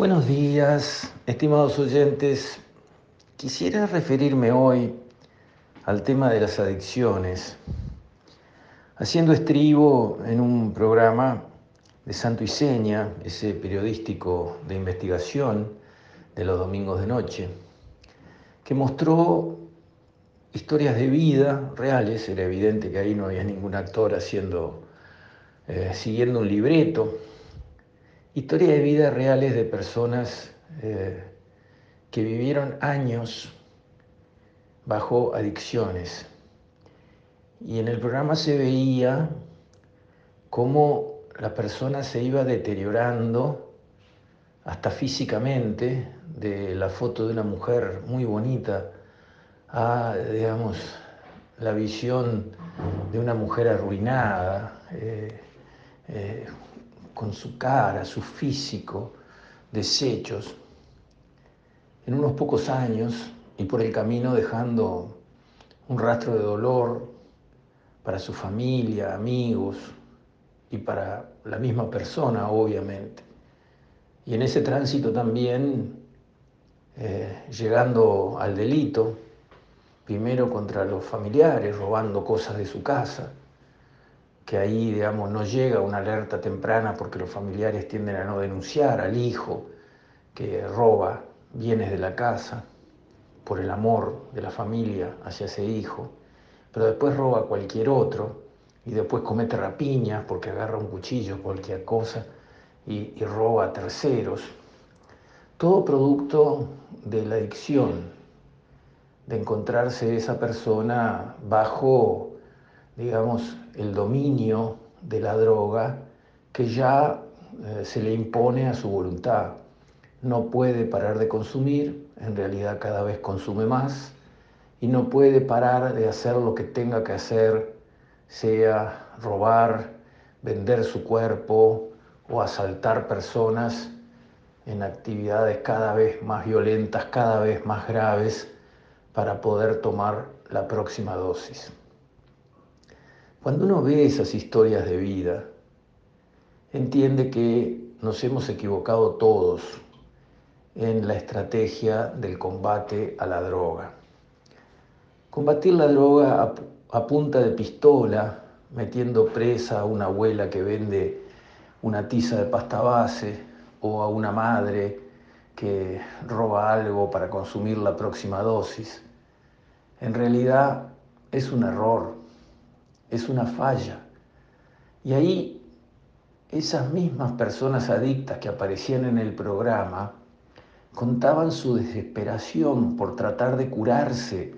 Buenos días, estimados oyentes. Quisiera referirme hoy al tema de las adicciones, haciendo estribo en un programa de Santo y Seña, ese periodístico de investigación de los domingos de noche, que mostró historias de vida reales, era evidente que ahí no había ningún actor haciendo, eh, siguiendo un libreto, Historias de vida reales de personas eh, que vivieron años bajo adicciones. Y en el programa se veía cómo la persona se iba deteriorando hasta físicamente, de la foto de una mujer muy bonita a, digamos, la visión de una mujer arruinada, eh, eh, con su cara, su físico, desechos, en unos pocos años y por el camino dejando un rastro de dolor para su familia, amigos y para la misma persona, obviamente. Y en ese tránsito también eh, llegando al delito, primero contra los familiares, robando cosas de su casa, que ahí, digamos, no llega una alerta temprana porque los familiares tienden a no denunciar al hijo que roba bienes de la casa por el amor de la familia hacia ese hijo, pero después roba a cualquier otro y después comete rapiñas porque agarra un cuchillo, cualquier cosa, y, y roba a terceros. Todo producto de la adicción, de encontrarse esa persona bajo, digamos, el dominio de la droga que ya eh, se le impone a su voluntad. No puede parar de consumir, en realidad cada vez consume más, y no puede parar de hacer lo que tenga que hacer, sea robar, vender su cuerpo o asaltar personas en actividades cada vez más violentas, cada vez más graves, para poder tomar la próxima dosis. Cuando uno ve esas historias de vida, entiende que nos hemos equivocado todos en la estrategia del combate a la droga. Combatir la droga a, punta de pistola, metiendo presa a una abuela que vende una tiza de pasta base o a una madre que roba algo para consumir la próxima dosis, en realidad es un error es una falla. Y ahí esas mismas personas adictas que aparecían en el programa contaban su desesperación por tratar de curarse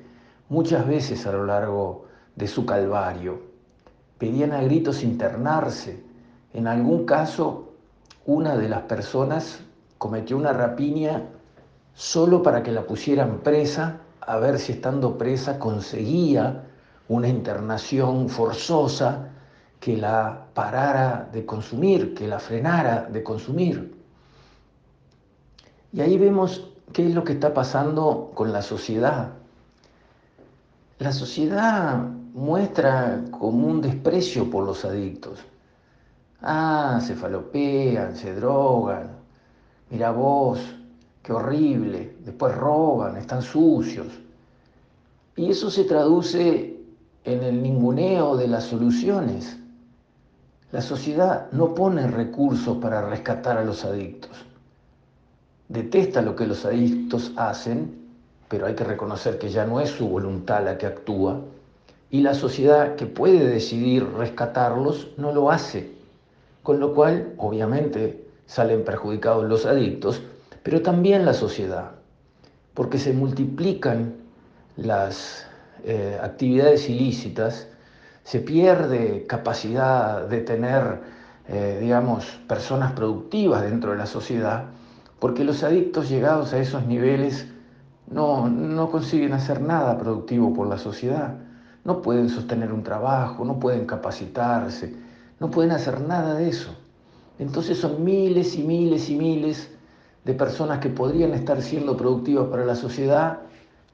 muchas veces a lo largo de su calvario. Pedían a gritos internarse. En algún caso, una de las personas cometió una rapiña solo para que la pusieran presa, a ver si estando presa conseguía una internación forzosa que la parara de consumir, que la frenara de consumir. Y ahí vemos qué es lo que está pasando con la sociedad. La sociedad muestra como un desprecio por los adictos. Ah, se falopean, se drogan, mira vos, qué horrible, después roban, están sucios. Y eso se traduce en el ninguneo de las soluciones. La sociedad no pone recursos para rescatar a los adictos. Detesta lo que los adictos hacen, pero hay que reconocer que ya no es su voluntad la que actúa. Y la sociedad que puede decidir rescatarlos no lo hace. Con lo cual, obviamente, salen perjudicados los adictos, pero también la sociedad, porque se multiplican las eh, actividades ilícitas, se pierde capacidad de tener, eh, digamos, personas productivas dentro de la sociedad, porque los adictos llegados a esos niveles no, no consiguen hacer nada productivo por la sociedad, no pueden sostener un trabajo, no pueden capacitarse, no pueden hacer nada de eso. Entonces son miles y miles y miles de personas que podrían estar siendo productivas para la sociedad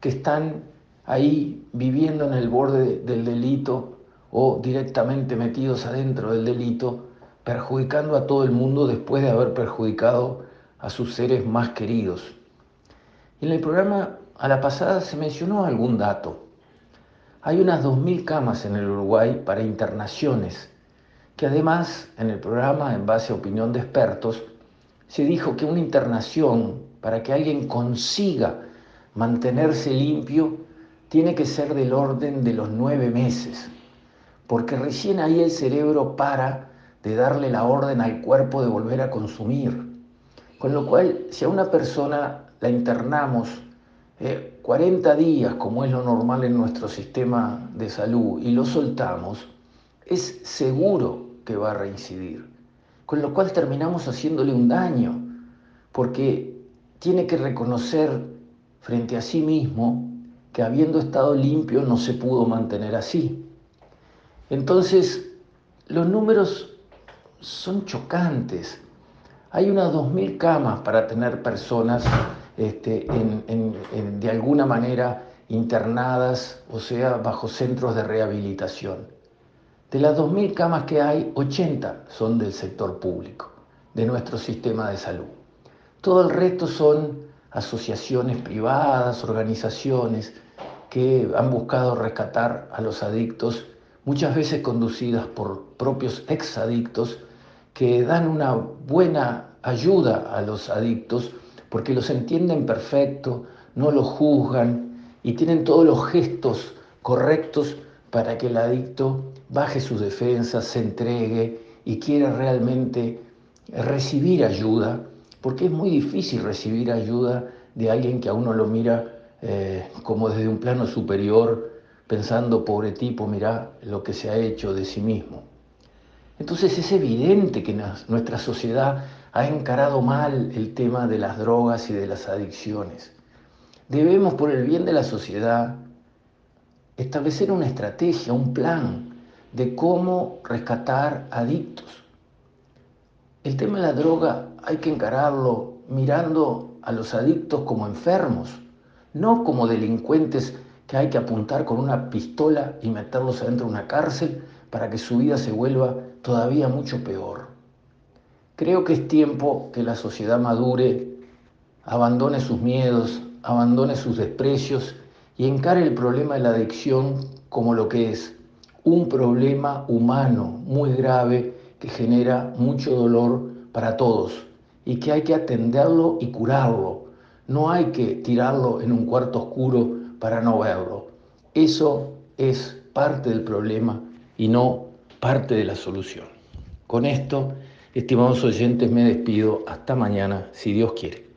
que están ahí viviendo en el borde del delito o directamente metidos adentro del delito, perjudicando a todo el mundo después de haber perjudicado a sus seres más queridos. En el programa a la pasada se mencionó algún dato. Hay unas 2.000 camas en el Uruguay para internaciones, que además en el programa, en base a opinión de expertos, se dijo que una internación, para que alguien consiga mantenerse limpio, tiene que ser del orden de los nueve meses, porque recién ahí el cerebro para de darle la orden al cuerpo de volver a consumir. Con lo cual, si a una persona la internamos 40 eh, días, como es lo normal en nuestro sistema de salud, y lo soltamos, es seguro que va a reincidir. Con lo cual terminamos haciéndole un daño, porque tiene que reconocer frente a sí mismo que habiendo estado limpio no se pudo mantener así. Entonces, los números son chocantes. Hay unas 2.000 camas para tener personas este, de alguna manera internadas, o sea, bajo centros de rehabilitación. De las 2.000 camas que hay, 80 son del sector público, de nuestro sistema de salud. Todo el resto son asociaciones privadas, organizaciones que han buscado rescatar a los adictos, muchas veces conducidas por propios exadictos que dan una buena ayuda a los adictos porque los entienden perfecto, no los juzgan y tienen todos los gestos correctos para que el adicto baje sus defensas, se entregue y quiera realmente recibir ayuda, porque es muy difícil recibir ayuda de alguien que a uno lo mira eh, como desde un plano superior, pensando, pobre tipo, mira lo que se ha hecho de sí mismo. Entonces es evidente que nuestra sociedad ha encarado mal el tema de las drogas y de las adicciones. Debemos, por el bien de la sociedad, establecer una estrategia, un plan de cómo rescatar adictos. El tema de la droga hay que encararlo mirando a los adictos como enfermos, no como delincuentes que hay que apuntar con una pistola y meterlos adentro de una cárcel para que su vida se vuelva todavía mucho peor. Creo que es tiempo que la sociedad madure, abandone sus miedos, abandone sus desprecios y encare el problema de la adicción como lo que es, un problema humano muy grave que genera mucho dolor para todos y que hay que atenderlo y curarlo. No hay que tirarlo en un cuarto oscuro para no verlo. Eso es parte del problema y no parte de la solución. Con esto, estimados oyentes, me despido. Hasta mañana, si Dios quiere.